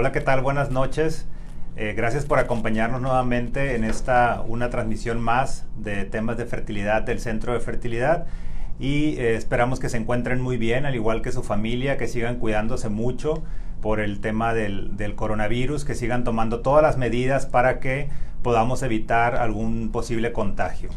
Hola, ¿qué tal? Buenas noches. Eh, gracias por acompañarnos nuevamente en esta una transmisión más de temas de fertilidad del Centro de Fertilidad y eh, esperamos que se encuentren muy bien, al igual que su familia, que sigan cuidándose mucho por el tema del, del coronavirus, que sigan tomando todas las medidas para que podamos evitar algún posible contagio.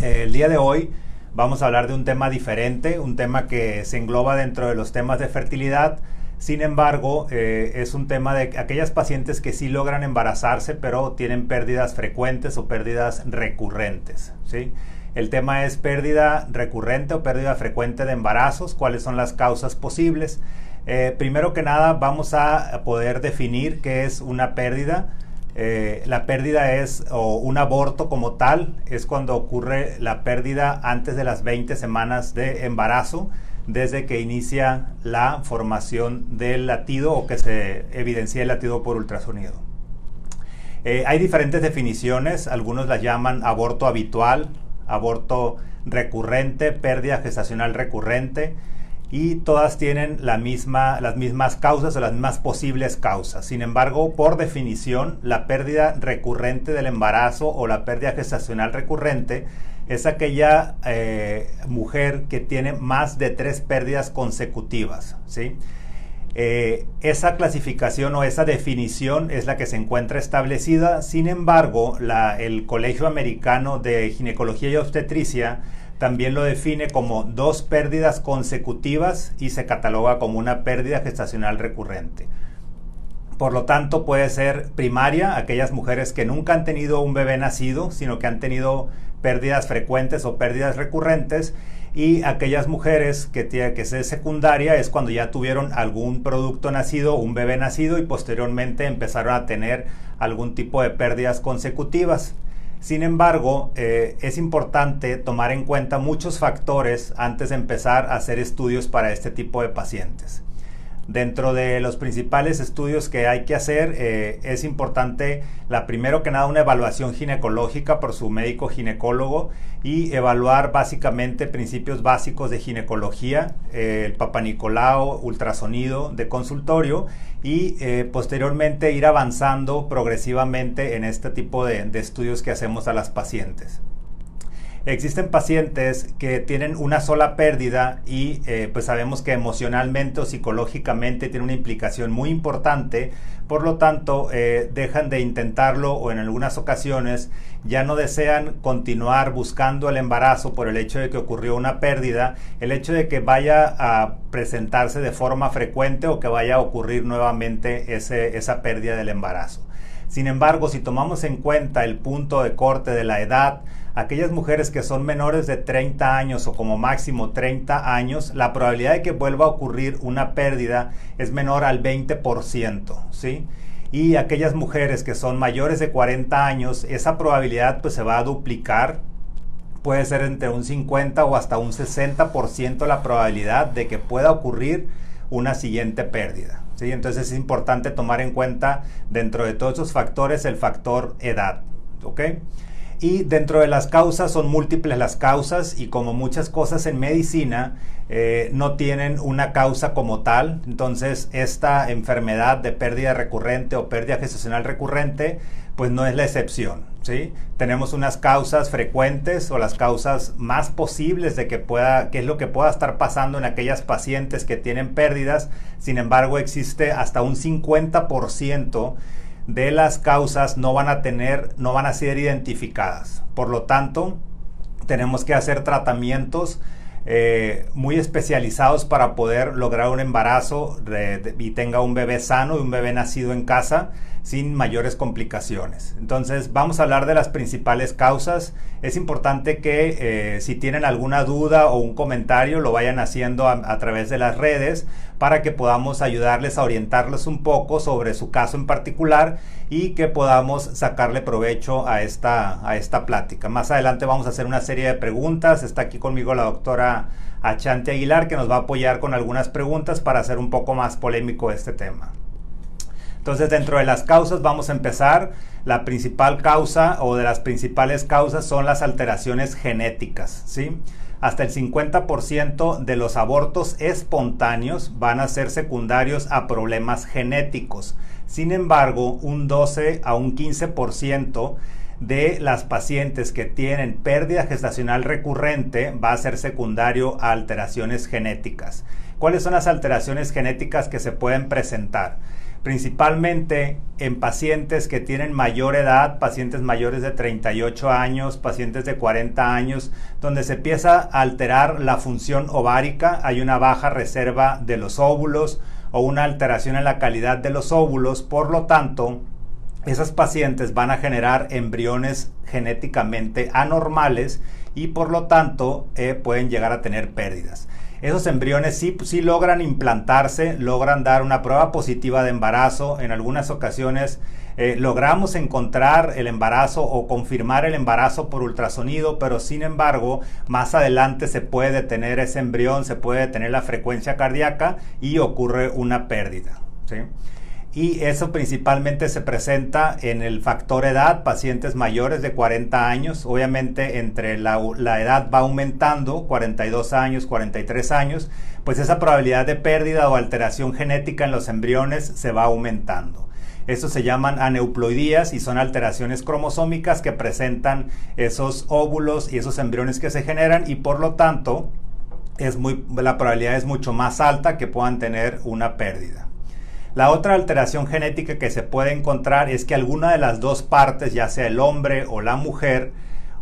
Eh, el día de hoy vamos a hablar de un tema diferente, un tema que se engloba dentro de los temas de fertilidad. Sin embargo, eh, es un tema de aquellas pacientes que sí logran embarazarse, pero tienen pérdidas frecuentes o pérdidas recurrentes. ¿sí? El tema es pérdida recurrente o pérdida frecuente de embarazos, cuáles son las causas posibles. Eh, primero que nada, vamos a poder definir qué es una pérdida. Eh, la pérdida es, o un aborto como tal, es cuando ocurre la pérdida antes de las 20 semanas de embarazo, desde que inicia la formación del latido o que se evidencia el latido por ultrasonido. Eh, hay diferentes definiciones, algunos las llaman aborto habitual, aborto recurrente, pérdida gestacional recurrente, y todas tienen la misma, las mismas causas o las mismas posibles causas. Sin embargo, por definición, la pérdida recurrente del embarazo o la pérdida gestacional recurrente es aquella eh, mujer que tiene más de tres pérdidas consecutivas. ¿sí? Eh, esa clasificación o esa definición es la que se encuentra establecida. Sin embargo, el Colegio Americano de Ginecología y Obstetricia también lo define como dos pérdidas consecutivas y se cataloga como una pérdida gestacional recurrente. Por lo tanto, puede ser primaria, aquellas mujeres que nunca han tenido un bebé nacido, sino que han tenido pérdidas frecuentes o pérdidas recurrentes, y aquellas mujeres que tiene que ser secundaria es cuando ya tuvieron algún producto nacido, un bebé nacido y posteriormente empezaron a tener algún tipo de pérdidas consecutivas. Sin embargo, eh, es importante tomar en cuenta muchos factores antes de empezar a hacer estudios para este tipo de pacientes. Dentro de los principales estudios que hay que hacer, eh, es importante, la primero que nada, una evaluación ginecológica por su médico ginecólogo y evaluar básicamente principios básicos de ginecología, eh, el papanicolao, ultrasonido de consultorio y eh, posteriormente ir avanzando progresivamente en este tipo de estudios que hacemos a las pacientes. Existen pacientes que tienen una sola pérdida y eh, pues sabemos que emocionalmente o psicológicamente tiene una implicación muy importante, por lo tanto eh, dejan de intentarlo o en algunas ocasiones ya no desean continuar buscando el embarazo por el hecho de que ocurrió una pérdida, el hecho de que vaya a presentarse de forma frecuente o que vaya a ocurrir nuevamente esa pérdida del embarazo. Sin embargo, si tomamos en cuenta el punto de corte de la edad, aquellas mujeres que son menores de 30 años o como máximo 30 años, la probabilidad de que vuelva a ocurrir una pérdida es menor al 20%, ¿sí? Y aquellas mujeres que son mayores de 40 años, esa probabilidad pues se va a duplicar, puede ser entre un 50 o hasta un 60% la probabilidad de que pueda ocurrir una siguiente pérdida. ¿Sí? Entonces es importante tomar en cuenta dentro de todos esos factores el factor edad. ¿ok? Y dentro de las causas son múltiples las causas y como muchas cosas en medicina eh, no tienen una causa como tal. Entonces esta enfermedad de pérdida recurrente o pérdida gestacional recurrente pues no es la excepción. Tenemos unas causas frecuentes o las causas más posibles de que pueda, qué es lo que pueda estar pasando en aquellas pacientes que tienen pérdidas. Sin embargo existe hasta un 50% de las causas no van a tener, no van a ser identificadas. Por lo tanto, tenemos que hacer tratamientos eh, muy especializados para poder lograr un embarazo y tenga un bebé sano y un bebé nacido en casa sin mayores complicaciones. Entonces vamos a hablar de las principales causas. Es importante que eh, si tienen alguna duda o un comentario lo vayan haciendo a, través de las redes para que podamos ayudarles a orientarles un poco sobre su caso en particular y que podamos sacarle provecho a esta, a esta plática. Más adelante vamos a hacer una serie de preguntas. Está aquí conmigo la doctora Achante Aguilar que nos va a apoyar con algunas preguntas para hacer un poco más polémico este tema. Entonces, dentro de las causas vamos a empezar. La principal causa o de las principales causas son las alteraciones genéticas, ¿sí? Hasta el 50% de los abortos espontáneos van a ser secundarios a problemas genéticos. Sin embargo, un 12 a un 15% de las pacientes que tienen pérdida gestacional recurrente va a ser secundario a alteraciones genéticas. ¿Cuáles son las alteraciones genéticas que se pueden presentar? Principalmente en pacientes que tienen mayor edad, pacientes mayores de 38 años, pacientes de 40 años, donde se empieza a alterar la función ovárica, hay una baja reserva de los óvulos o una alteración en la calidad de los óvulos, por lo tanto, esas pacientes van a generar embriones genéticamente anormales y por lo tanto eh, pueden llegar a tener pérdidas esos embriones sí, sí logran implantarse, logran dar una prueba positiva de embarazo. En algunas ocasiones eh, logramos encontrar el embarazo o confirmar el embarazo por ultrasonido, pero sin embargo, más adelante se puede detener ese embrión, se puede detener la frecuencia cardíaca y ocurre una pérdida. ¿sí? Y eso principalmente se presenta en el factor edad, pacientes mayores de 40 años, obviamente entre la, edad va aumentando, 42 años, 43 años, pues esa probabilidad de pérdida o alteración genética en los embriones se va aumentando. Eso se llaman aneuploidías y son alteraciones cromosómicas que presentan esos óvulos y esos embriones que se generan y por lo tanto es muy, la probabilidad es mucho más alta que puedan tener una pérdida. La otra alteración genética que se puede encontrar es que alguna de las dos partes, ya sea el hombre o la mujer,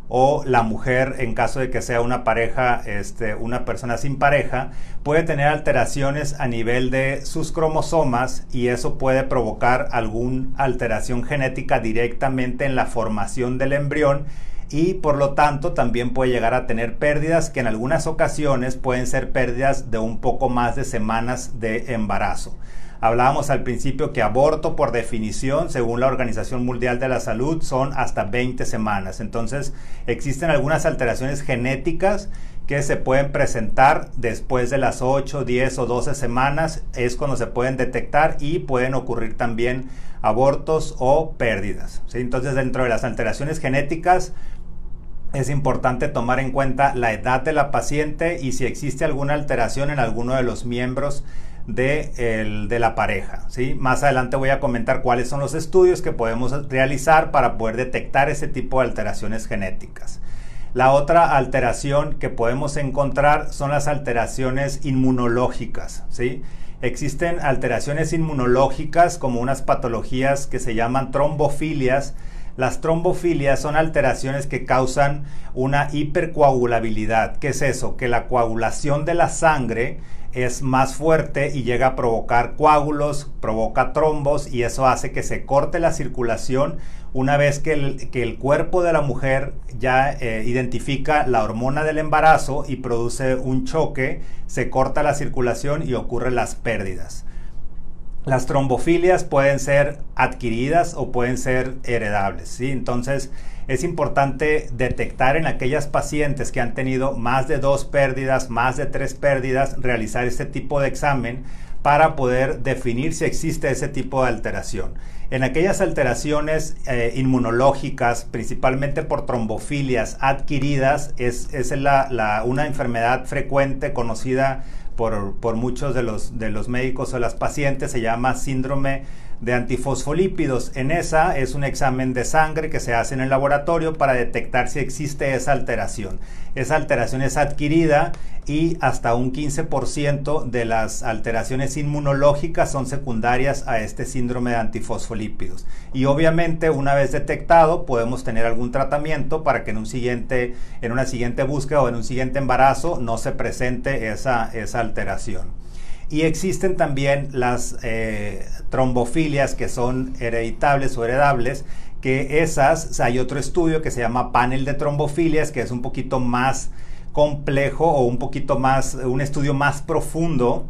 o la mujer en caso de que sea una pareja, este, una persona sin pareja, puede tener alteraciones a nivel de sus cromosomas y eso puede provocar alguna alteración genética directamente en la formación del embrión y por lo tanto también puede llegar a tener pérdidas que en algunas ocasiones pueden ser pérdidas de un poco más de semanas de embarazo. Hablábamos al principio que aborto por definición, según la Organización Mundial de la Salud, son hasta 20 semanas. Entonces, existen algunas alteraciones genéticas que se pueden presentar después de las 8, 10 o 12 semanas. Es cuando se pueden detectar y pueden ocurrir también abortos o pérdidas. Entonces, dentro de las alteraciones genéticas, es importante tomar en cuenta la edad de la paciente y si existe alguna alteración en alguno de los miembros de, de la pareja. ¿sí? Más adelante voy a comentar cuáles son los estudios que podemos realizar para poder detectar ese tipo de alteraciones genéticas. La otra alteración que podemos encontrar son las alteraciones inmunológicas. ¿sí? Existen alteraciones inmunológicas como unas patologías que se llaman trombofilias. Las trombofilias son alteraciones que causan una hipercoagulabilidad. ¿Qué es eso? Que la coagulación de la sangre es más fuerte y llega a provocar coágulos, provoca trombos y eso hace que se corte la circulación una vez que el, cuerpo de la mujer ya eh, identifica la hormona del embarazo y produce un choque, se corta la circulación y ocurren las pérdidas. Las trombofilias pueden ser adquiridas o pueden ser heredables, ¿sí? Entonces, es importante detectar en aquellas pacientes que han tenido más de dos pérdidas, más de tres pérdidas, realizar este tipo de examen para poder definir si existe ese tipo de alteración. En aquellas alteraciones eh, inmunológicas, principalmente por trombofilias adquiridas, es, una enfermedad frecuente conocida por, por muchos de los, de los médicos o las pacientes, se llama síndrome de antifosfolípidos. En esa es un examen de sangre que se hace en el laboratorio para detectar si existe esa alteración. Esa alteración es adquirida y hasta un 15% de las alteraciones inmunológicas son secundarias a este síndrome de antifosfolípidos. Y obviamente una vez detectado podemos tener algún tratamiento para que en, un siguiente, en una siguiente búsqueda o en un siguiente embarazo no se presente esa, esa alteración. Y existen también las eh, trombofilias que son hereditables o heredables, que esas, hay otro estudio que se llama panel de trombofilias, que es un poquito más complejo o un poquito más, un estudio más profundo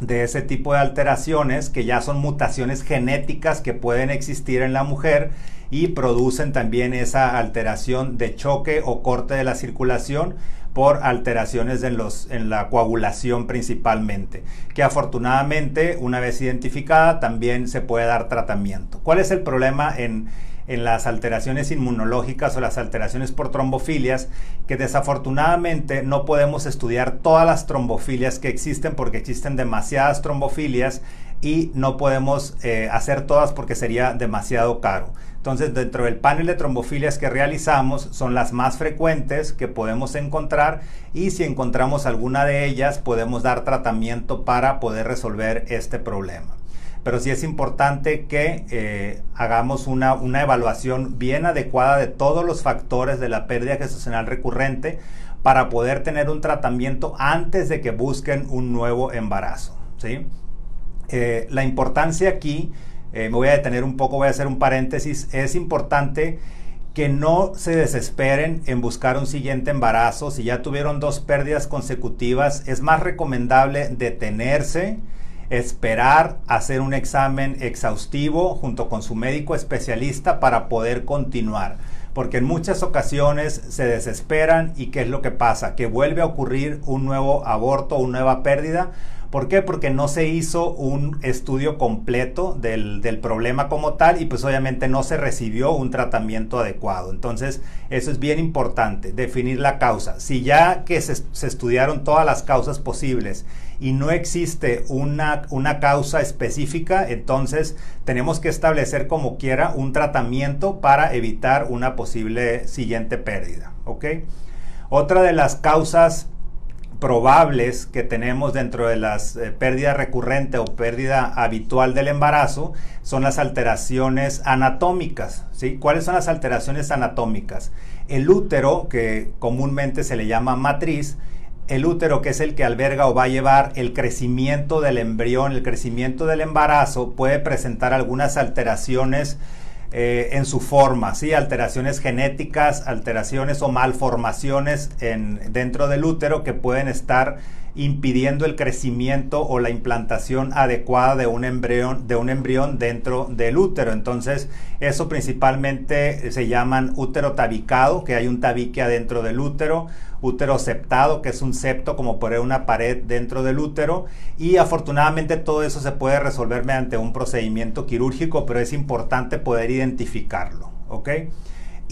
de ese tipo de alteraciones que ya son mutaciones genéticas que pueden existir en la mujer y producen también esa alteración de choque o corte de la circulación por alteraciones en, los, en la coagulación principalmente, que afortunadamente una vez identificada también se puede dar tratamiento. ¿Cuál es el problema en, en las alteraciones inmunológicas o las alteraciones por trombofilias, que desafortunadamente no podemos estudiar todas las trombofilias que existen porque existen demasiadas trombofilias y no podemos eh, hacer todas porque sería demasiado caro. Entonces, dentro del panel de trombofilias que realizamos, son las más frecuentes que podemos encontrar y si encontramos alguna de ellas, podemos dar tratamiento para poder resolver este problema pero sí es importante que eh, hagamos una, evaluación bien adecuada de todos los factores de la pérdida gestacional recurrente para poder tener un tratamiento antes de que busquen un nuevo embarazo. ¿sí? Eh, la importancia aquí, eh, me voy a detener un poco, voy a hacer un paréntesis, es importante que no se desesperen en buscar un siguiente embarazo. Si ya tuvieron dos pérdidas consecutivas, es más recomendable detenerse esperar hacer un examen exhaustivo junto con su médico especialista para poder continuar. Porque en muchas ocasiones se desesperan y ¿qué es lo que pasa? Que vuelve a ocurrir un nuevo aborto, una nueva pérdida. ¿Por qué? Porque no se hizo un estudio completo del, problema como tal y pues obviamente no se recibió un tratamiento adecuado. Entonces eso es bien importante, definir la causa. Si ya que se, se estudiaron todas las causas posibles y no existe una, una causa específica, entonces tenemos que establecer como quiera un tratamiento para evitar una posible siguiente pérdida. ¿ok? Otra de las causas probables que tenemos dentro de las eh, pérdida recurrente o pérdida habitual del embarazo son las alteraciones anatómicas. ¿sí? ¿Cuáles son las alteraciones anatómicas? El útero, que comúnmente se le llama matriz, el útero, que es el que alberga o va a llevar el crecimiento del embrión, el crecimiento del embarazo, puede presentar algunas alteraciones eh, en su forma, ¿sí? alteraciones genéticas, alteraciones o malformaciones en, dentro del útero que pueden estar impidiendo el crecimiento o la implantación adecuada de un embrión, de un embrión dentro del útero. Entonces, eso principalmente se llaman útero tabicado, que hay un tabique adentro del útero, útero septado, que es un septo como por una pared dentro del útero, y afortunadamente todo eso se puede resolver mediante un procedimiento quirúrgico, pero es importante poder identificarlo.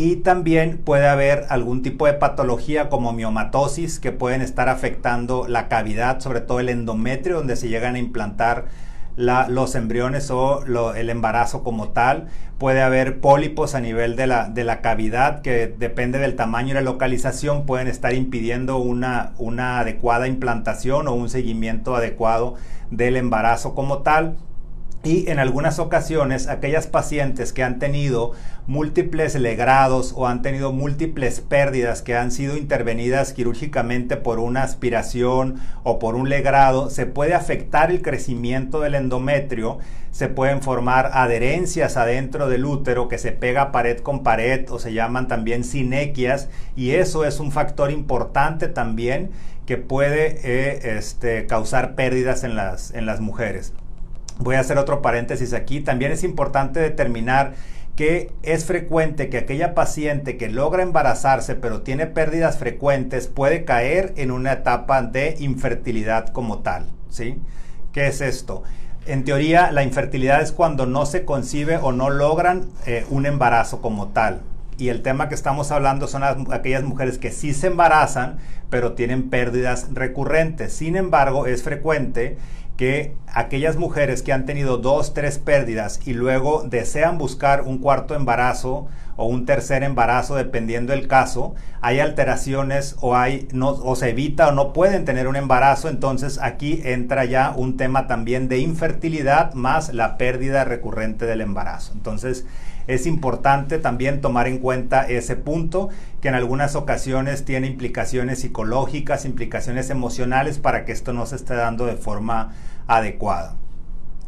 Y también puede haber algún tipo de patología como miomatosis que pueden estar afectando la cavidad, sobre todo el endometrio, donde se llegan a implantar los embriones o el embarazo como tal. Puede haber pólipos a nivel de la, de la, cavidad que depende del tamaño y la localización, pueden estar impidiendo una, una adecuada implantación o un seguimiento adecuado del embarazo como tal. Y en algunas ocasiones aquellas pacientes que han tenido múltiples legrados o han tenido múltiples pérdidas que han sido intervenidas quirúrgicamente por una aspiración o por un legrado, se puede afectar el crecimiento del endometrio, se pueden formar adherencias adentro del útero que se pega pared con pared o se llaman también sinequias y eso es un factor importante también que puede eh, este, causar pérdidas en las, en las mujeres. Voy a hacer otro paréntesis aquí. También es importante determinar que es frecuente que aquella paciente que logra embarazarse pero tiene pérdidas frecuentes puede caer en una etapa de infertilidad como tal. ¿sí? ¿Qué es esto? En teoría, la infertilidad es cuando no se concibe o no logran eh, un embarazo como tal. Y el tema que estamos hablando son aquellas mujeres que sí se embarazan, pero tienen pérdidas recurrentes. Sin embargo, es frecuente que aquellas mujeres que han tenido dos, tres pérdidas y luego desean buscar un cuarto embarazo o un tercer embarazo, dependiendo del caso, hay alteraciones o, hay, no, o se evita o no pueden tener un embarazo, entonces aquí entra ya un tema también de infertilidad más la pérdida recurrente del embarazo. Entonces, es importante también tomar en cuenta ese punto que en algunas ocasiones tiene implicaciones psicológicas, implicaciones emocionales para que esto no se esté dando de forma adecuada.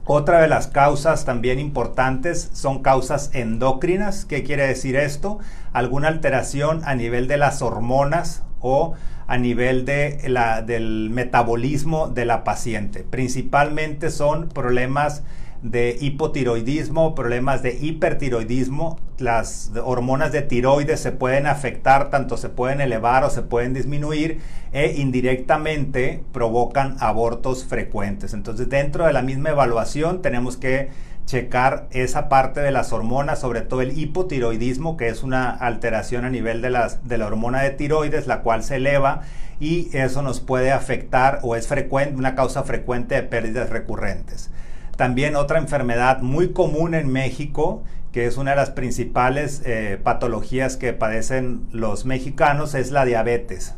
Otra de las causas también importantes son causas endócrinas. ¿Qué quiere decir esto? Alguna alteración a nivel de las hormonas o a nivel de la, del metabolismo de la paciente. Principalmente son problemas de hipotiroidismo, problemas de hipertiroidismo. Las hormonas de tiroides se pueden afectar, tanto se pueden elevar o se pueden disminuir e indirectamente provocan abortos frecuentes. Entonces dentro de la misma evaluación tenemos que checar esa parte de las hormonas, sobre todo el hipotiroidismo, que es una alteración a nivel de, las, de la hormona de tiroides, la cual se eleva y eso nos puede afectar o es frecuente, una causa frecuente de pérdidas recurrentes. También otra enfermedad muy común en México, que es una de las principales eh, patologías que padecen los mexicanos, es la diabetes.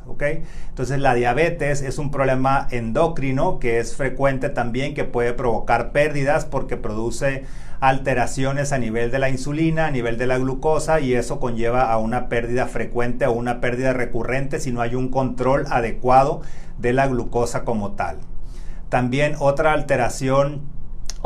Entonces la diabetes es un problema endocrino que es frecuente también, que puede provocar pérdidas porque produce alteraciones a nivel de la insulina, a nivel de la glucosa y eso conlleva a una pérdida frecuente o una pérdida recurrente si no hay un control adecuado de la glucosa como tal. También otra alteración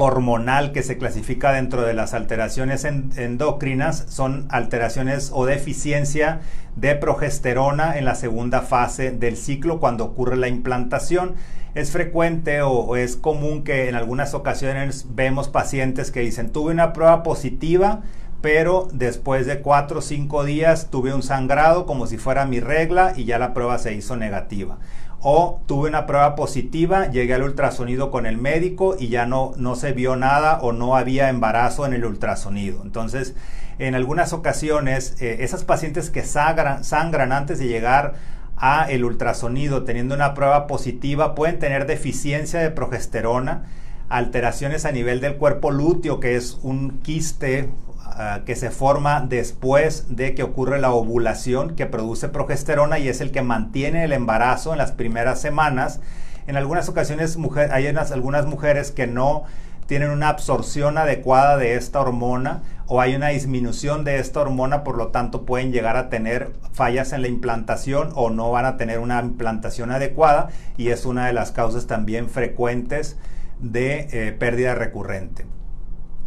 hormonal que se clasifica dentro de las alteraciones endocrinas son alteraciones o deficiencia de progesterona en la segunda fase del ciclo cuando ocurre la implantación. Es frecuente o, es común que en algunas ocasiones vemos pacientes que dicen tuve una prueba positiva pero después de cuatro o cinco días tuve un sangrado como si fuera mi regla y ya la prueba se hizo negativa o tuve una prueba positiva, llegué al ultrasonido con el médico y ya no, no se vio nada o no había embarazo en el ultrasonido. Entonces, en algunas ocasiones, eh, esas pacientes que sangran, sangran antes de llegar a el ultrasonido teniendo una prueba positiva pueden tener deficiencia de progesterona, alteraciones a nivel del cuerpo lúteo, que es un quiste Ah, que se forma después de que ocurre la ovulación que produce progesterona y es el que mantiene el embarazo en las primeras semanas. En algunas ocasiones hay algunas mujeres que no tienen una absorción adecuada de esta hormona o hay una disminución de esta hormona, por lo tanto pueden llegar a tener fallas en la implantación o no van a tener una implantación adecuada y es una de las causas también frecuentes de eh, pérdida recurrente.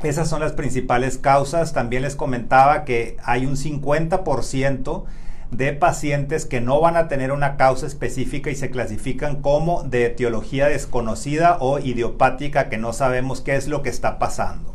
Esas son las principales causas. También les comentaba que hay un 50% de pacientes que no van a tener una causa específica y se clasifican como de etiología desconocida o idiopática que no sabemos qué es lo que está pasando.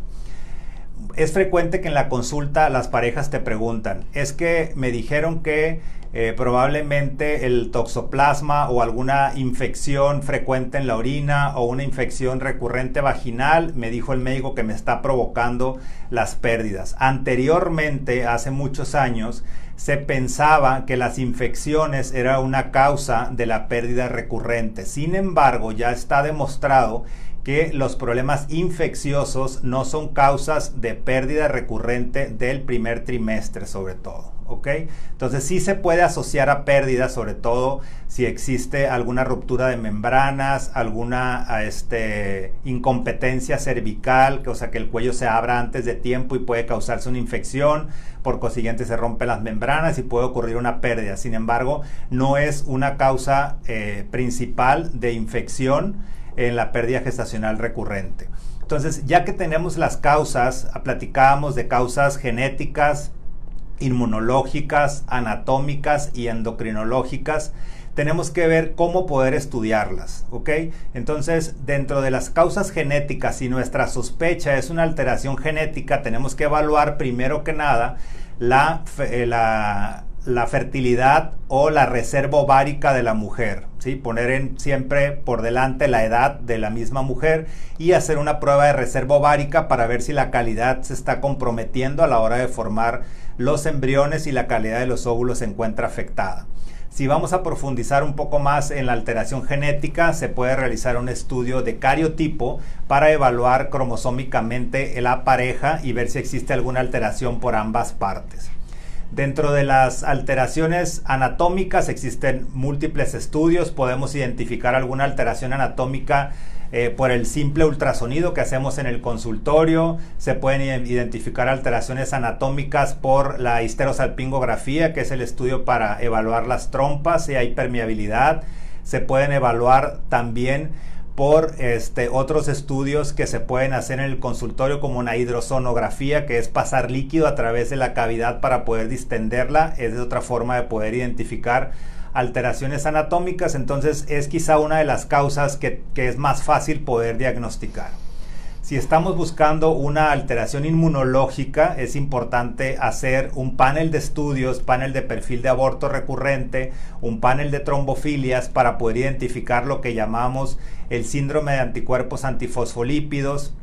Es frecuente que en la consulta las parejas te preguntan, es que me dijeron que eh, probablemente el toxoplasma o alguna infección frecuente en la orina o una infección recurrente vaginal, me dijo el médico que me está provocando las pérdidas. Anteriormente, hace muchos años, se pensaba que las infecciones era una causa de la pérdida recurrente. Sin embargo, ya está demostrado que los problemas infecciosos no son causas de pérdida recurrente del primer trimestre sobre todo. ¿ok? Entonces sí se puede asociar a pérdidas, sobre todo si existe alguna ruptura de membranas, alguna este, incompetencia cervical, que, o sea que el cuello se abra antes de tiempo y puede causarse una infección, por consiguiente se rompen las membranas y puede ocurrir una pérdida. Sin embargo, no es una causa eh, principal de infección en la pérdida gestacional recurrente. Entonces, ya que tenemos las causas, platicábamos de causas genéticas, inmunológicas, anatómicas y endocrinológicas, tenemos que ver cómo poder estudiarlas, ¿ok? Entonces, dentro de las causas genéticas, si nuestra sospecha es una alteración genética, tenemos que evaluar primero que nada la, eh, la la fertilidad o la reserva ovárica de la mujer, ¿sí? poner en, siempre por delante la edad de la misma mujer y hacer una prueba de reserva ovárica para ver si la calidad se está comprometiendo a la hora de formar los embriones y la calidad de los óvulos se encuentra afectada. Si vamos a profundizar un poco más en la alteración genética, se puede realizar un estudio de cariotipo para evaluar cromosómicamente la pareja y ver si existe alguna alteración por ambas partes. Dentro de las alteraciones anatómicas existen múltiples estudios, podemos identificar alguna alteración anatómica eh, por el simple ultrasonido que hacemos en el consultorio, se pueden identificar alteraciones anatómicas por la histerosalpingografía, que es el estudio para evaluar las trompas, si hay permeabilidad, se pueden evaluar también por este, otros estudios que se pueden hacer en el consultorio como una hidrosonografía, que es pasar líquido a través de la cavidad para poder distenderla, es otra forma de poder identificar alteraciones anatómicas, entonces es quizá una de las causas que es más fácil poder diagnosticar. Si estamos buscando una alteración inmunológica, es importante hacer un panel de estudios, panel de perfil de aborto recurrente, un panel de trombofilias para poder identificar lo que llamamos el síndrome de anticuerpos antifosfolípidos,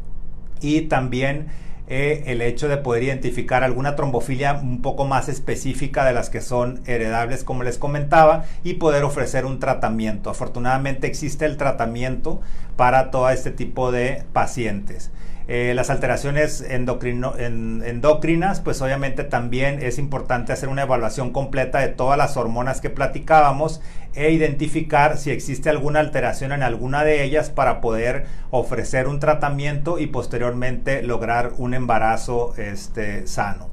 y también eh, el hecho de poder identificar alguna trombofilia un poco más específica de las que son heredables, como les comentaba, y poder ofrecer un tratamiento. Afortunadamente existe el tratamiento para todo este tipo de pacientes. Eh, las alteraciones endocrinas, pues obviamente también es importante hacer una evaluación completa de todas las hormonas que platicábamos e identificar si existe alguna alteración en alguna de ellas para poder ofrecer un tratamiento y posteriormente lograr un embarazo este, sano.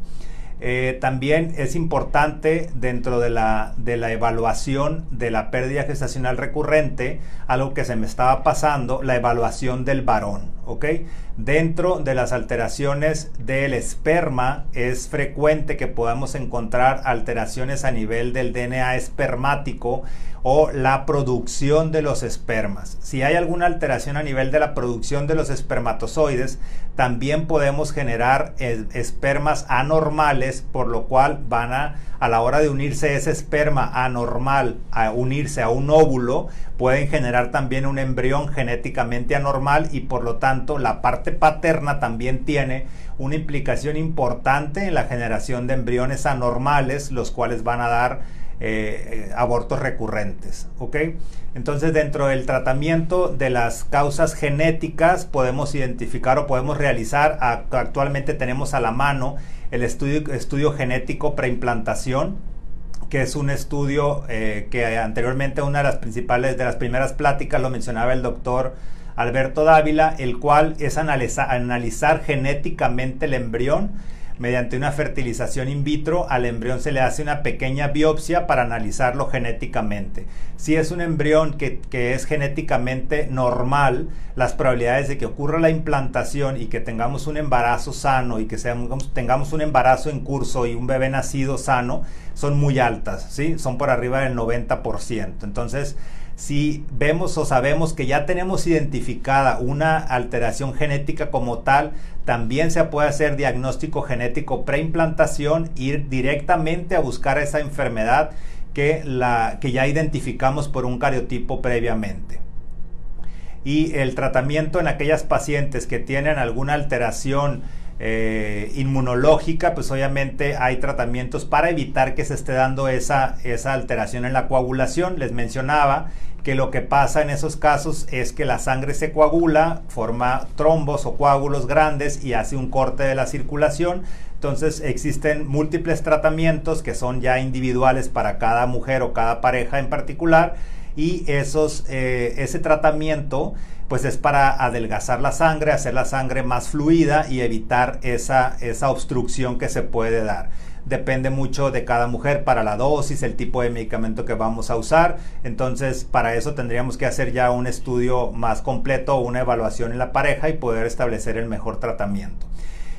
Eh, también es importante dentro de la, de la evaluación de la pérdida gestacional recurrente, algo que se me estaba pasando, la evaluación del varón. ¿ok? Dentro de las alteraciones del esperma es frecuente que podamos encontrar alteraciones a nivel del DNA espermático o la producción de los espermas. Si hay alguna alteración a nivel de la producción de los espermatozoides, también podemos generar espermas anormales, por lo cual van a, a la hora de unirse ese esperma anormal a unirse a un óvulo, pueden generar también un embrión genéticamente anormal y por lo tanto la parte paterna también tiene una implicación importante en la generación de embriones anormales, los cuales van a dar eh, eh, abortos recurrentes. Entonces, dentro del tratamiento de las causas genéticas, podemos identificar o podemos realizar, actualmente tenemos a la mano el estudio, estudio genético preimplantación, que es un estudio eh, que anteriormente una de las principales, de las primeras pláticas lo mencionaba el doctor Alberto Dávila, el cual es analizar genéticamente el embrión mediante una fertilización in vitro, al embrión se le hace una pequeña biopsia para analizarlo genéticamente. Si es un embrión que, es genéticamente normal, las probabilidades de que ocurra la implantación y que tengamos un embarazo sano y que tengamos un embarazo en curso y un bebé nacido sano son muy altas, ¿sí? son por arriba del 90%. Entonces, si vemos o sabemos que ya tenemos identificada una alteración genética como tal, también se puede hacer diagnóstico genético preimplantación, ir directamente a buscar esa enfermedad que, la, que ya identificamos por un cariotipo previamente. Y el tratamiento en aquellas pacientes que tienen alguna alteración eh, inmunológica, pues obviamente hay tratamientos para evitar que se esté dando esa, esa alteración en la coagulación. Les mencionaba que lo que pasa en esos casos es que la sangre se coagula, forma trombos o coágulos grandes y hace un corte de la circulación. Entonces existen múltiples tratamientos que son ya individuales para cada mujer o cada pareja en particular y esos, eh, ese tratamiento pues es para adelgazar la sangre, hacer la sangre más fluida y evitar esa, esa obstrucción que se puede dar depende mucho de cada mujer para la dosis, el tipo de medicamento que vamos a usar. Entonces, para eso tendríamos que hacer ya un estudio más completo, una evaluación en la pareja y poder establecer el mejor tratamiento.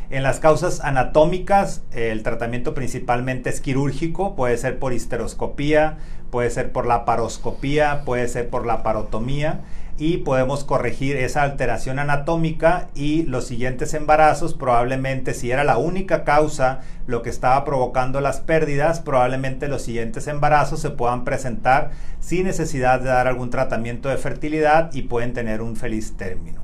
En las causas anatómicas, el tratamiento principalmente es quirúrgico, puede ser por histeroscopía, puede ser por la paroscopía, puede ser por la parotomía y podemos corregir esa alteración anatómica y los siguientes embarazos probablemente si era la única causa lo que estaba provocando las pérdidas, probablemente los siguientes embarazos se puedan presentar sin necesidad de dar algún tratamiento de fertilidad y pueden tener un feliz término.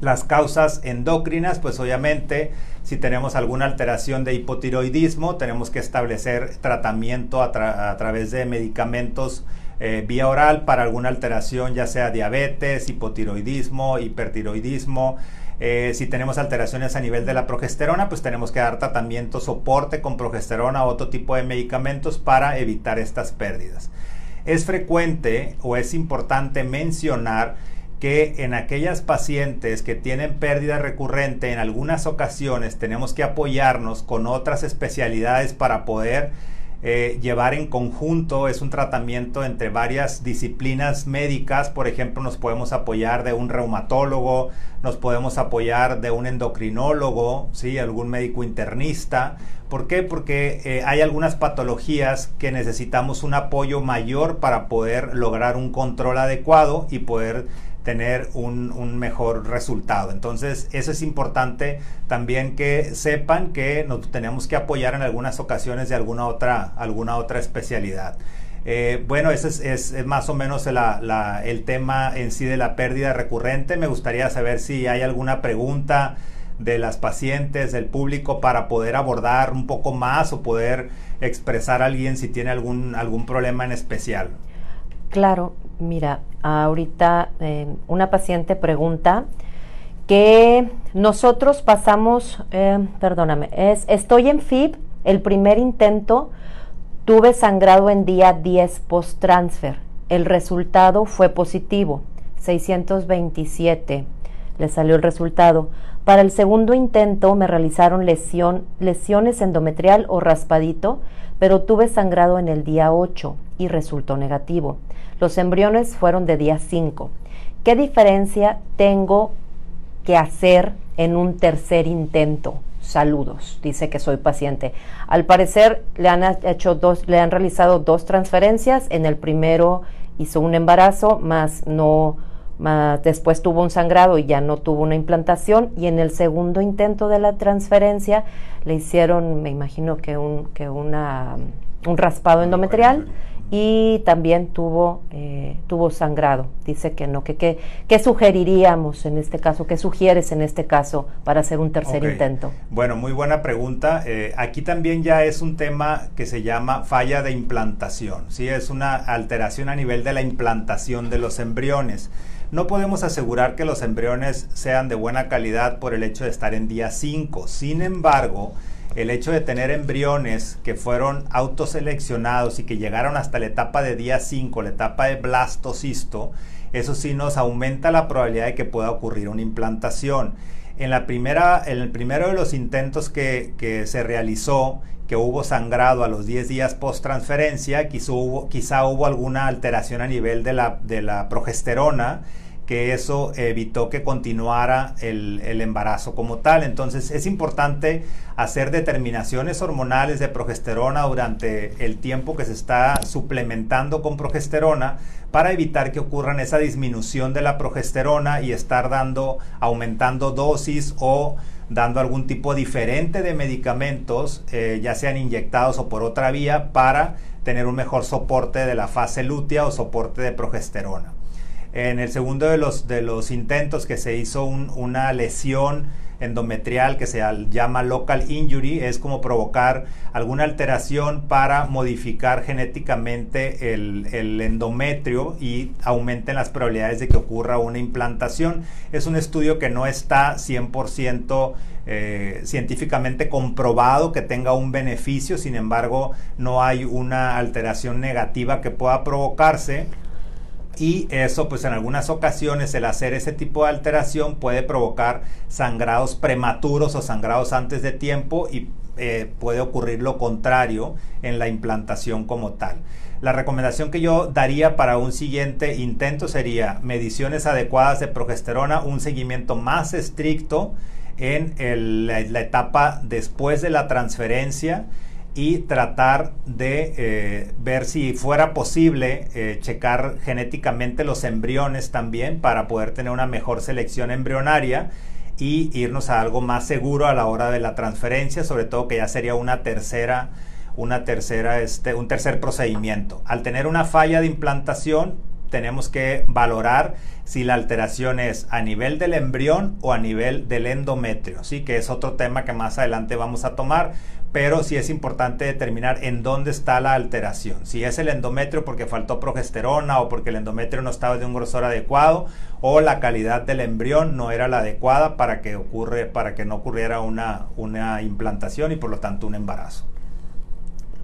Las causas endocrinas, pues obviamente si tenemos alguna alteración de hipotiroidismo, tenemos que establecer tratamiento a, a través de medicamentos eh, vía oral para alguna alteración, ya sea diabetes, hipotiroidismo, hipertiroidismo. Eh, si tenemos alteraciones a nivel de la progesterona, pues tenemos que dar tratamiento soporte con progesterona o otro tipo de medicamentos para evitar estas pérdidas. Es frecuente o es importante mencionar que en aquellas pacientes que tienen pérdida recurrente, en algunas ocasiones tenemos que apoyarnos con otras especialidades para poder eh, llevar en conjunto, es un tratamiento entre varias disciplinas médicas, por ejemplo, nos podemos apoyar de un reumatólogo, nos podemos apoyar de un endocrinólogo, ¿sí? algún médico internista. ¿Por qué? Porque eh, hay algunas patologías que necesitamos un apoyo mayor para poder lograr un control adecuado y poder tener un, mejor resultado. Entonces, eso es importante también que sepan que nos tenemos que apoyar en algunas ocasiones de alguna otra, alguna otra especialidad. Eh, bueno, ese es, más o menos el tema en sí de la pérdida recurrente. Me gustaría saber si hay alguna pregunta de las pacientes, del público, para poder abordar un poco más o poder expresar a alguien si tiene algún, algún problema en especial. Claro, mira, ahorita eh, una paciente pregunta que nosotros pasamos, eh, perdóname, es, estoy en FIB, el primer intento, tuve sangrado en día 10 post-transfer. El resultado fue positivo, 627 le salió el resultado. Para el segundo intento me realizaron lesión, lesiones endometrial o raspadito, pero tuve sangrado en el día 8 y resultó negativo. Los embriones fueron de día 5. ¿Qué diferencia tengo que hacer en un tercer intento? Saludos, dice que soy paciente. Al parecer le han hecho dos, le han realizado dos transferencias. En el primero hizo un embarazo, más no después tuvo un sangrado y ya no tuvo una implantación y en el segundo intento de la transferencia le hicieron, me imagino que un, que una, un raspado endometrial y también tuvo, eh, tuvo sangrado. Dice que no, que qué sugeriríamos en este caso, qué sugieres en este caso para hacer un tercer intento. Bueno, muy buena pregunta. Eh, aquí también ya es un tema que se llama falla de implantación, ¿sí? Es una alteración a nivel de la implantación de los embriones. No podemos asegurar que los embriones sean de buena calidad por el hecho de estar en día 5. Sin embargo, el hecho de tener embriones que fueron autoseleccionados y que llegaron hasta la etapa de día 5, la etapa de blastocisto, eso sí nos aumenta la probabilidad de que pueda ocurrir una implantación. En, la primera, en el primero de los intentos que, se realizó, que hubo sangrado a los 10 días post transferencia, quizá hubo, quizá hubo alguna alteración a nivel de la, de la progesterona que eso evitó que continuara el, embarazo como tal. Entonces es importante hacer determinaciones hormonales de progesterona durante el tiempo que se está suplementando con progesterona para evitar que ocurran esa disminución de la progesterona y estar dando, aumentando dosis o dando algún tipo diferente de medicamentos, eh, ya sean inyectados o por otra vía, para tener un mejor soporte de la fase lútea o soporte de progesterona. En el segundo de los, de los intentos que se hizo una lesión endometrial que se llama local injury, es como provocar alguna alteración para modificar genéticamente el, el, endometrio y aumenten las probabilidades de que ocurra una implantación. Es un estudio que no está 100% eh, científicamente comprobado que tenga un beneficio, sin embargo no hay una alteración negativa que pueda provocarse y eso pues en algunas ocasiones el hacer ese tipo de alteración puede provocar sangrados prematuros o sangrados antes de tiempo y eh, puede ocurrir lo contrario en la implantación como tal. La recomendación que yo daría para un siguiente intento sería mediciones adecuadas de progesterona, un seguimiento más estricto en la etapa después de la transferencia y tratar de eh, ver si fuera posible eh, checar genéticamente los embriones también para poder tener una mejor selección embrionaria y irnos a algo más seguro a la hora de la transferencia, sobre todo que ya sería una tercera, una tercera, este, un tercer procedimiento. Al tener una falla de implantación, tenemos que valorar si la alteración es a nivel del embrión o a nivel del endometrio, ¿sí? que es otro tema que más adelante vamos a tomar, pero sí es importante determinar en dónde está la alteración. Si es el endometrio porque faltó progesterona o porque el endometrio no estaba de un grosor adecuado o la calidad del embrión no era la adecuada para que, ocurre, para que no ocurriera una, una implantación y por lo tanto un embarazo.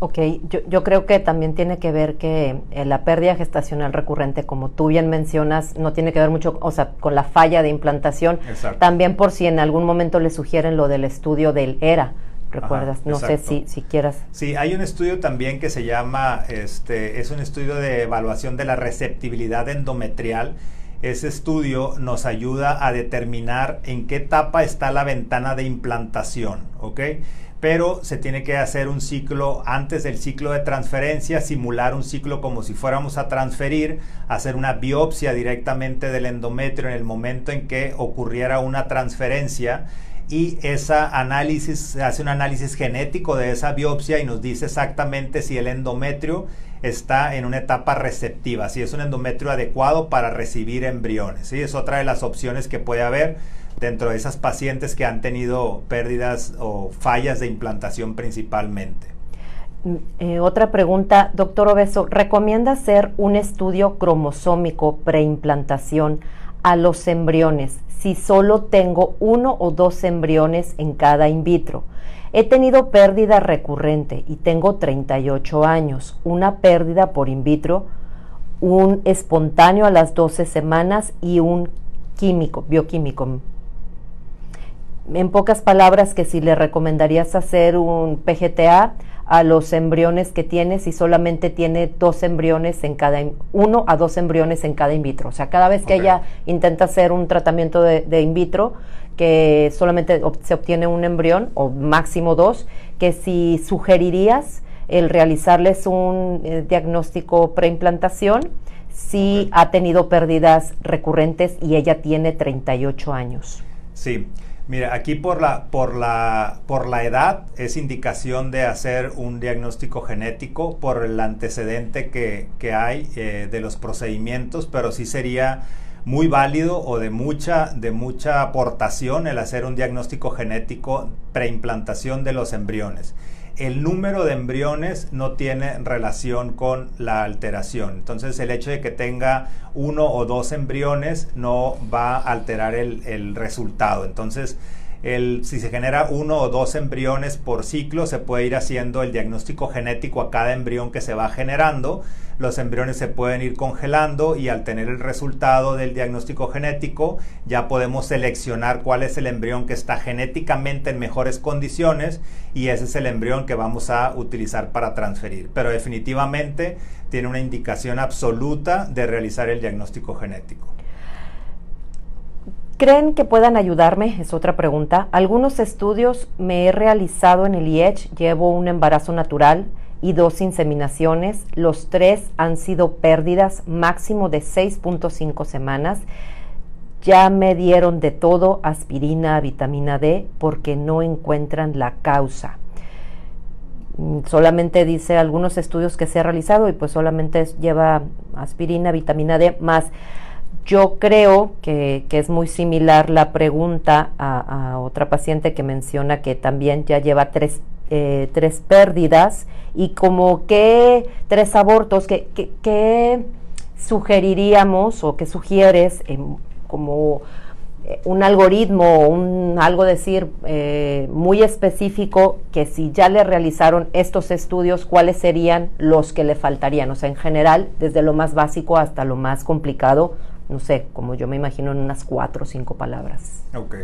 Ok, yo, yo, creo que también tiene que ver que eh, la pérdida gestacional recurrente, como tú bien mencionas, no tiene que ver mucho, o sea, con la falla de implantación. También por si en algún momento le sugieren lo del estudio del ERA, ¿recuerdas? no sé si, si quieras. Sí, hay un estudio también que se llama, este, es un estudio de evaluación de la receptibilidad endometrial. Ese estudio nos ayuda a determinar en qué etapa está la ventana de implantación, ¿ok? pero se tiene que hacer un ciclo antes del ciclo de transferencia, simular un ciclo como si fuéramos a transferir, hacer una biopsia directamente del endometrio en el momento en que ocurriera una transferencia y esa análisis, hace un análisis genético de esa biopsia y nos dice exactamente si el endometrio está en una etapa receptiva, si es un endometrio adecuado para recibir embriones. ¿sí? Es otra de las opciones que puede haber dentro de esas pacientes que han tenido pérdidas o fallas de implantación principalmente. Mm, eh, otra pregunta, doctor Obeso, ¿recomienda hacer un estudio cromosómico preimplantación a los embriones si solo tengo uno o dos embriones en cada in vitro? He tenido pérdida recurrente y tengo 38 años, una pérdida por in vitro, un espontáneo a las 12 semanas y un químico, bioquímico. En pocas palabras, que si le recomendarías hacer un PGTA a los embriones que tiene si solamente tiene dos embriones en cada, uno a dos embriones en cada in vitro. O sea, cada vez que ella intenta hacer un tratamiento de, de in vitro, que solamente se obtiene un embrión o máximo dos, que si sugerirías el realizarles un eh, diagnóstico preimplantación si ha tenido pérdidas recurrentes y ella tiene 38 años. Sí. Mira, aquí por la, por, la, por la edad es indicación de hacer un diagnóstico genético por el antecedente que, que hay eh, de los procedimientos, pero sí sería muy válido o de mucha, de mucha aportación el hacer un diagnóstico genético preimplantación de los embriones. El número de embriones no tiene relación con la alteración. Entonces el hecho de que tenga uno o dos embriones no va a alterar el, resultado. Entonces si se genera uno o dos embriones por ciclo, se puede ir haciendo el diagnóstico genético a cada embrión que se va generando. Los embriones se pueden ir congelando y al tener el resultado del diagnóstico genético, ya podemos seleccionar cuál es el embrión que está genéticamente en mejores condiciones y ese es el embrión que vamos a utilizar para transferir. Pero definitivamente tiene una indicación absoluta de realizar el diagnóstico genético. ¿Creen que puedan ayudarme? Es otra pregunta. Algunos estudios me he realizado en el IEH, llevo un embarazo natural y dos inseminaciones. Los tres han sido pérdidas máximo de 6.5 semanas. Ya me dieron de todo, aspirina, vitamina D, porque no encuentran la causa. Solamente dice algunos estudios que se ha realizado y pues solamente lleva aspirina, vitamina D más yo creo que, es muy similar la pregunta a, otra paciente que menciona que también ya lleva tres, eh, tres pérdidas y como que tres abortos, ¿qué, sugeriríamos o qué sugieres como eh, un algoritmo, un, algo decir eh, muy específico que si ya le realizaron estos estudios, cuáles serían los que le faltarían, o sea, en general, desde lo más básico hasta lo más complicado, no sé, como yo me imagino en unas cuatro o cinco palabras. Ok.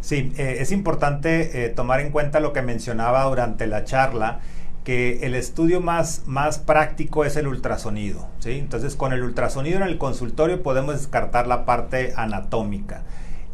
Sí, eh, es importante eh, tomar en cuenta lo que mencionaba durante la charla, que el estudio más, más práctico es el ultrasonido. ¿sí? Entonces, con el ultrasonido en el consultorio podemos descartar la parte anatómica.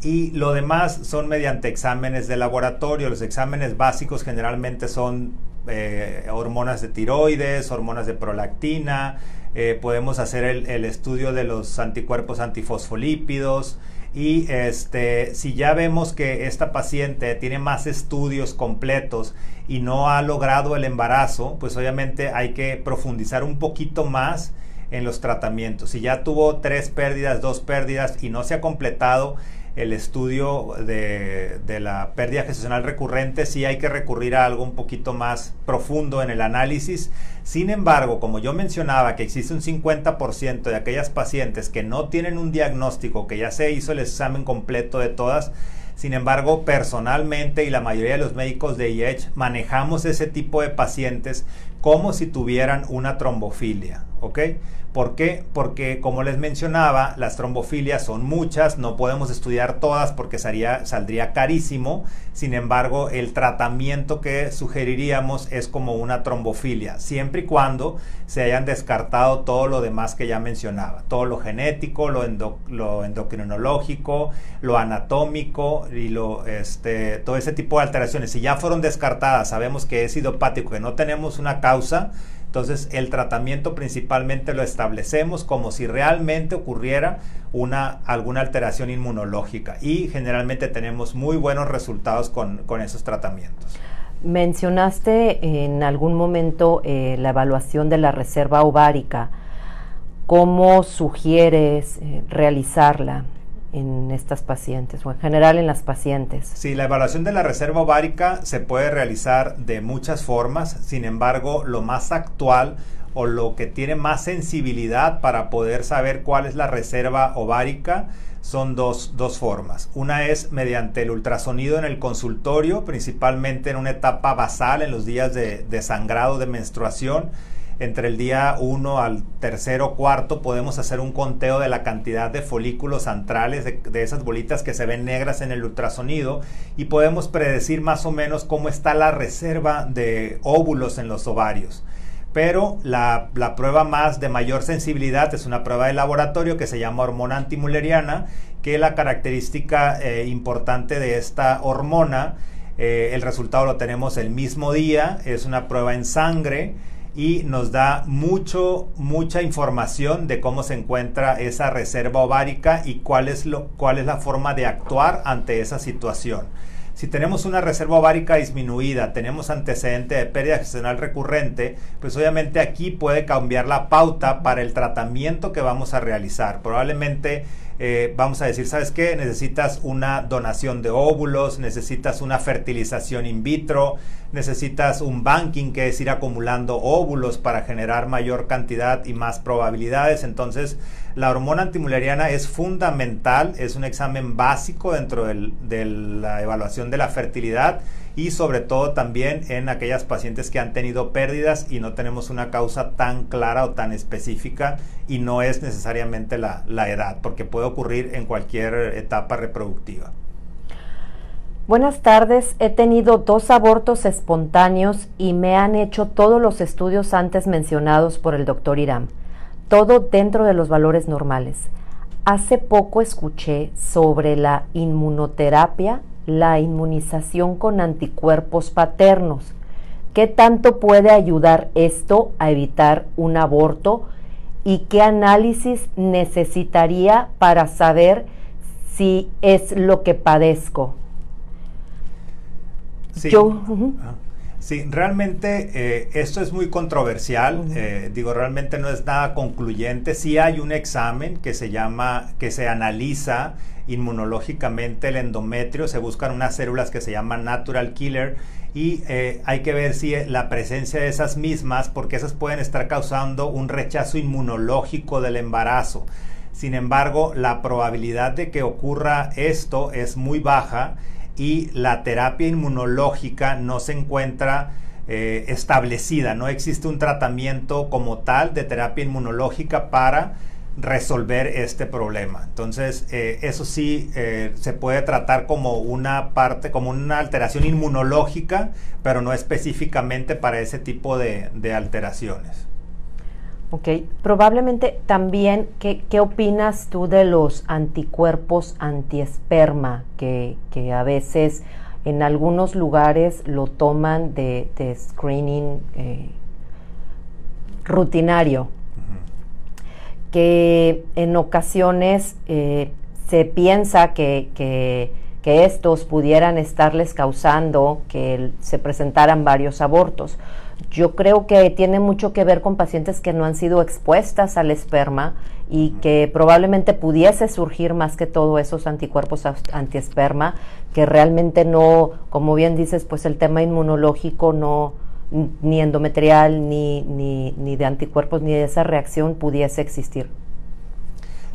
Y lo demás son mediante exámenes de laboratorio. Los exámenes básicos generalmente son eh, hormonas de tiroides, hormonas de prolactina, eh, podemos hacer el, estudio de los anticuerpos antifosfolípidos y este, si ya vemos que esta paciente tiene más estudios completos y no ha logrado el embarazo, pues obviamente hay que profundizar un poquito más en los tratamientos. Si ya tuvo tres pérdidas, dos pérdidas y no se ha completado el estudio de, de, la pérdida gestacional recurrente, sí hay que recurrir a algo un poquito más profundo en el análisis. Sin embargo, como yo mencionaba que existe un 50% de aquellas pacientes que no tienen un diagnóstico, que ya se hizo el examen completo de todas, sin embargo, personalmente y la mayoría de los médicos de IEH manejamos ese tipo de pacientes como si tuvieran una trombofilia, ¿ok? ¿Por qué? Porque como les mencionaba, las trombofilias son muchas, no podemos estudiar todas porque saldría carísimo. Sin embargo, el tratamiento que sugeriríamos es como una trombofilia, siempre y cuando se hayan descartado todo lo demás que ya mencionaba, todo lo genético, lo, lo endocrinológico, lo anatómico y lo, este, todo ese tipo de alteraciones. Si ya fueron descartadas, sabemos que es idiopático, que no tenemos una causa, Entonces el tratamiento principalmente lo establecemos como si realmente ocurriera una, alguna alteración inmunológica y generalmente tenemos muy buenos resultados con, con esos tratamientos. Mencionaste en algún momento eh, la evaluación de la reserva ovárica. ¿Cómo sugieres eh, realizarla? En estas pacientes o en general en las pacientes? Sí, la evaluación de la reserva ovárica se puede realizar de muchas formas, sin embargo, lo más actual o lo que tiene más sensibilidad para poder saber cuál es la reserva ovárica son dos, dos, formas. Una es mediante el ultrasonido en el consultorio, principalmente en una etapa basal, en los días de, de sangrado de menstruación entre el día 1 al tercero cuarto podemos hacer un conteo de la cantidad de folículos antrales, de, esas bolitas que se ven negras en el ultrasonido, y podemos predecir más o menos cómo está la reserva de óvulos en los ovarios. Pero la, prueba más de mayor sensibilidad es una prueba de laboratorio que se llama hormona antimuleriana, que la característica eh, importante de esta hormona, eh, el resultado lo tenemos el mismo día, es una prueba en sangre, y nos da mucho, mucha información de cómo se encuentra esa reserva ovárica y cuál es, lo, cuál es la forma de actuar ante esa situación. Si tenemos una reserva ovárica disminuida, tenemos antecedente de pérdida gestional recurrente, pues obviamente aquí puede cambiar la pauta para el tratamiento que vamos a realizar. Probablemente eh, vamos a decir, ¿sabes qué? Necesitas una donación de óvulos, necesitas una fertilización in vitro, necesitas un banking, que es ir acumulando óvulos para generar mayor cantidad y más probabilidades. Entonces, la hormona antimuleriana es fundamental, es un examen básico dentro de la evaluación de la fertilidad y sobre todo también en aquellas pacientes que han tenido pérdidas y no tenemos una causa tan clara o tan específica y no es necesariamente la, la edad, porque puede ocurrir en cualquier etapa reproductiva. Buenas tardes, he tenido dos abortos espontáneos y me han hecho todos los estudios antes mencionados por el doctor Irán, todo dentro de los valores normales. Hace poco escuché sobre la inmunoterapia la inmunización con anticuerpos paternos. ¿Qué tanto puede ayudar esto a evitar un aborto y qué análisis necesitaría para saber si es lo que padezco? Sí. Sí, realmente eh, esto es muy controversial. Eh, digo, realmente no es nada concluyente. Sí hay un examen que se llama, que se analiza inmunológicamente el endometrio. Se buscan unas células que se llaman natural killer y eh, hay que ver si la presencia de esas mismas, porque esas pueden estar causando un rechazo inmunológico del embarazo. Sin embargo, la probabilidad de que ocurra esto es muy baja y la terapia inmunológica no se encuentra eh, establecida, no existe un tratamiento como tal de terapia inmunológica para resolver este problema. Entonces, eh, eso sí eh, se puede tratar como una parte, como una alteración inmunológica, pero no específicamente para ese tipo de alteraciones. Ok, probablemente también, ¿qué, ¿qué, opinas tú de los anticuerpos antiesperma que, que a veces en algunos lugares lo toman de, screening eh, rutinario? Que en ocasiones eh, se piensa que, que, que estos pudieran estarles causando que se presentaran varios abortos yo creo que tiene mucho que ver con pacientes que no han sido expuestas al esperma y que probablemente pudiese surgir más que todo esos anticuerpos antiesperma, que realmente no, como bien dices, pues el tema inmunológico no, ni endometrial, ni, ni, ni de anticuerpos, ni de esa reacción pudiese existir.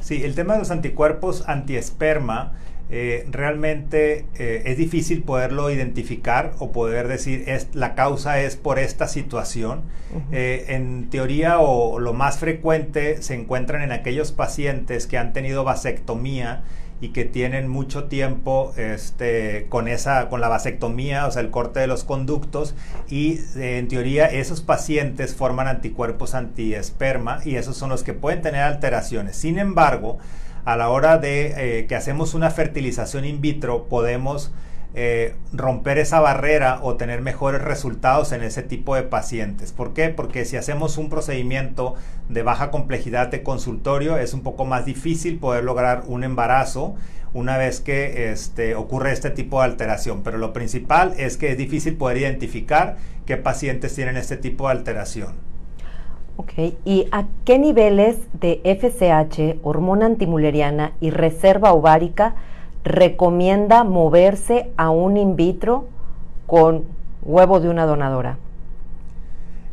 Sí, el tema de los anticuerpos antiesperma eh, realmente eh, es difícil poderlo identificar o poder decir es, la causa es por esta situación. Eh, en teoría o lo más frecuente se encuentran en aquellos pacientes que han tenido vasectomía y que tienen mucho tiempo este, con, esa, con la vasectomía, o sea, el corte de los conductos, y en teoría esos pacientes forman anticuerpos antiesperma y esos son los que pueden tener alteraciones. Sin embargo, a la hora de eh, que hacemos una fertilización in vitro podemos eh, romper esa barrera o tener mejores resultados en ese tipo de pacientes. ¿Por qué? Porque si hacemos un procedimiento de baja complejidad de consultorio es un poco más difícil poder lograr un embarazo una vez que este, ocurre este tipo de alteración. Pero lo principal es que es difícil poder identificar qué pacientes tienen este tipo de alteración. Ok, ¿y a qué niveles de FSH, hormona antimuleriana y reserva ovárica recomienda moverse a un in vitro con huevo de una donadora?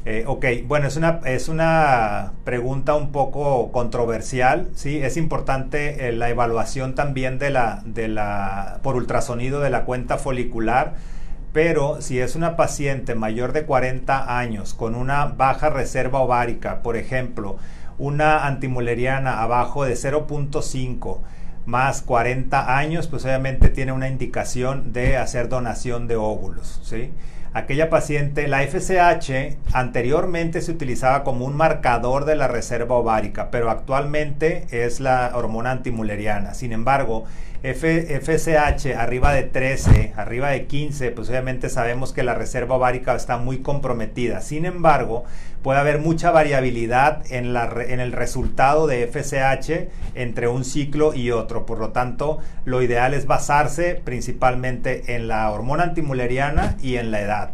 Eh, ok, bueno, es una, es una pregunta un poco controversial, ¿sí? Es importante eh, la evaluación también de la, de la, por ultrasonido de la cuenta folicular, pero si es una paciente mayor de 40 años con una baja reserva ovárica, por ejemplo, una antimuleriana abajo de 0.5, más 40 años, pues obviamente tiene una indicación de hacer donación de óvulos, ¿sí? Aquella paciente, la FSH anteriormente se utilizaba como un marcador de la reserva ovárica, pero actualmente es la hormona antimuleriana. Sin embargo, FSH arriba de 13, arriba de 15, pues obviamente sabemos que la reserva ovárica está muy comprometida. Sin embargo, puede haber mucha variabilidad en el resultado de FSH entre un ciclo y otro. Por lo tanto, lo ideal es basarse principalmente en la hormona antimuleriana y en la edad.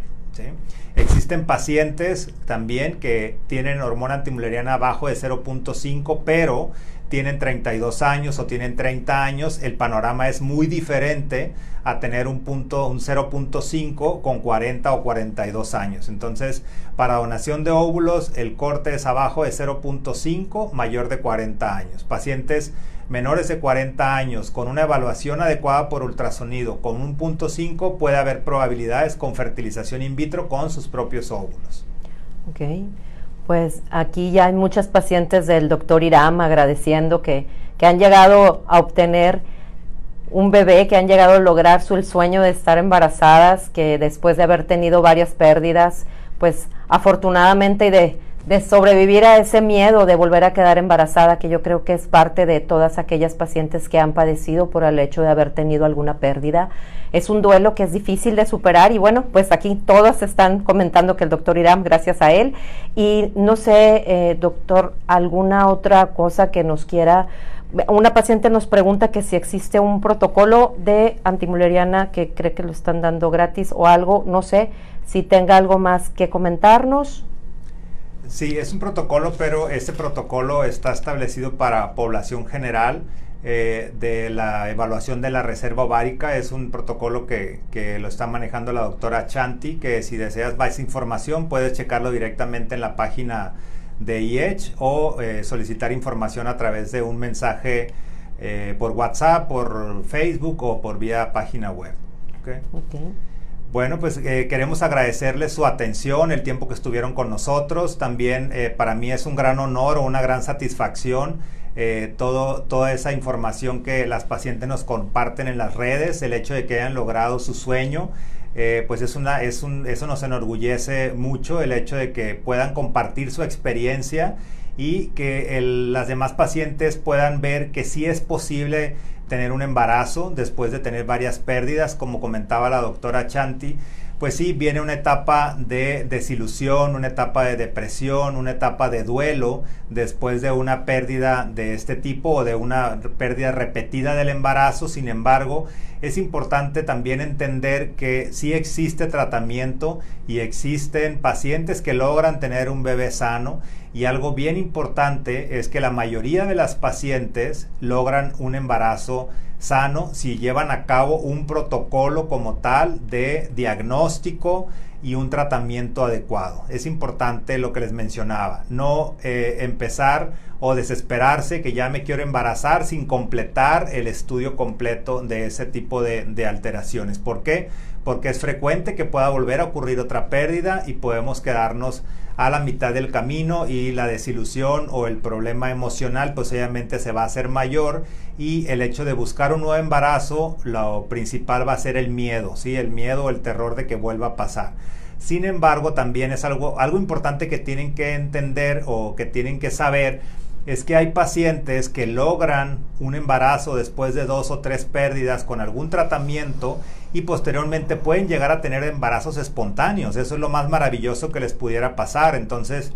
Existen pacientes también que tienen hormona antimuleriana abajo de 0.5, pero tienen 32 años o tienen 30 años, el panorama es muy diferente a tener un punto, un 0.5 con 40 o 42 años. Entonces, para donación de óvulos, el corte es abajo de 0.5, mayor de 40 años. Pacientes menores de 40 años con una evaluación adecuada por ultrasonido con un punto 5 puede haber probabilidades con fertilización in vitro con sus propios óvulos. Okay. Pues aquí ya hay muchas pacientes del doctor Iram agradeciendo que, que han llegado a obtener un bebé, que han llegado a lograr su sueño de estar embarazadas, que después de haber tenido varias pérdidas, pues afortunadamente y de, de sobrevivir a ese miedo de volver a quedar embarazada, que yo creo que es parte de todas aquellas pacientes que han padecido por el hecho de haber tenido alguna pérdida es un duelo que es difícil de superar y bueno, pues aquí todos están comentando que el doctor Irán, gracias a él. Y no sé, eh, doctor, alguna otra cosa que nos quiera... Una paciente nos pregunta que si existe un protocolo de antimuleriana que cree que lo están dando gratis o algo, no sé si tenga algo más que comentarnos. Sí, es un protocolo, pero este protocolo está establecido para población general. Eh, de la evaluación de la reserva ovárica. Es un protocolo que, lo está manejando la doctora Chanti, que si deseas más información puedes checarlo directamente en la página de IECH o eh, solicitar información a través de un mensaje eh, por WhatsApp, por Facebook o por vía página web. Bueno, pues queremos agradecerles su atención, el tiempo que estuvieron con nosotros. También para mí es un gran honor o una gran satisfacción eh, todo, toda esa información que las pacientes nos comparten en las redes, el hecho de que hayan logrado su sueño, eh, pues es una, es un, eso nos enorgullece mucho, el hecho de que puedan compartir su experiencia y que las demás pacientes puedan ver que sí es posible tener un embarazo después de tener varias pérdidas, como comentaba la doctora Chanti pues sí, viene una etapa de desilusión, una etapa de depresión, una etapa de duelo después de una pérdida de este tipo o de una pérdida repetida del embarazo. Sin embargo, es importante también entender que sí existe tratamiento y existen pacientes que logran tener un bebé sano. Y algo bien importante es que la mayoría de las pacientes logran un embarazo sano si llevan a cabo un protocolo como tal de diagnóstico y un tratamiento adecuado. Es importante lo que les mencionaba, no eh, empezar o desesperarse que ya me quiero embarazar sin completar el estudio completo de ese tipo de, de alteraciones. ¿Por qué? Porque es frecuente que pueda volver a ocurrir otra pérdida y podemos quedarnos a la mitad del camino y la desilusión o el problema emocional pues obviamente se va a hacer mayor y el hecho de buscar un nuevo embarazo lo principal va a ser el miedo, ¿sí? el miedo o el terror de que vuelva a pasar. Sin embargo, también es algo, algo importante que tienen que entender o que tienen que saber es que hay pacientes que logran un embarazo después de dos o tres pérdidas con algún tratamiento y posteriormente pueden llegar a tener embarazos espontáneos. Eso es lo más maravilloso que les pudiera pasar. Entonces,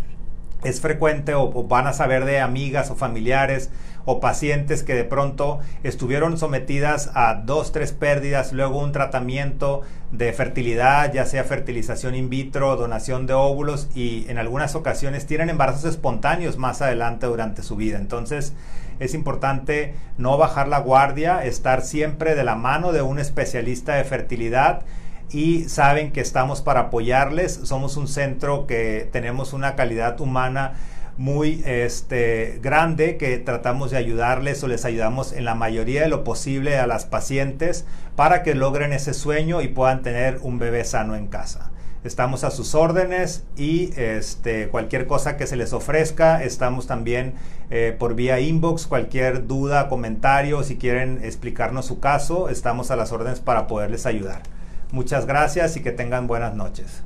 es frecuente o, van a saber de amigas o familiares o pacientes que de pronto estuvieron sometidas a dos, tres pérdidas, luego un tratamiento de fertilidad, ya sea fertilización in vitro, donación de óvulos y en algunas ocasiones tienen embarazos espontáneos más adelante durante su vida. Entonces es importante no bajar la guardia, estar siempre de la mano de un especialista de fertilidad y saben que estamos para apoyarles. Somos un centro que tenemos una calidad humana muy este, grande que tratamos de ayudarles o les ayudamos en la mayoría de lo posible a las pacientes para que logren ese sueño y puedan tener un bebé sano en casa. Estamos a sus órdenes y este, cualquier cosa que se les ofrezca, estamos también eh, por vía inbox, cualquier duda, comentario, si quieren explicarnos su caso, estamos a las órdenes para poderles ayudar. Muchas gracias y que tengan buenas noches.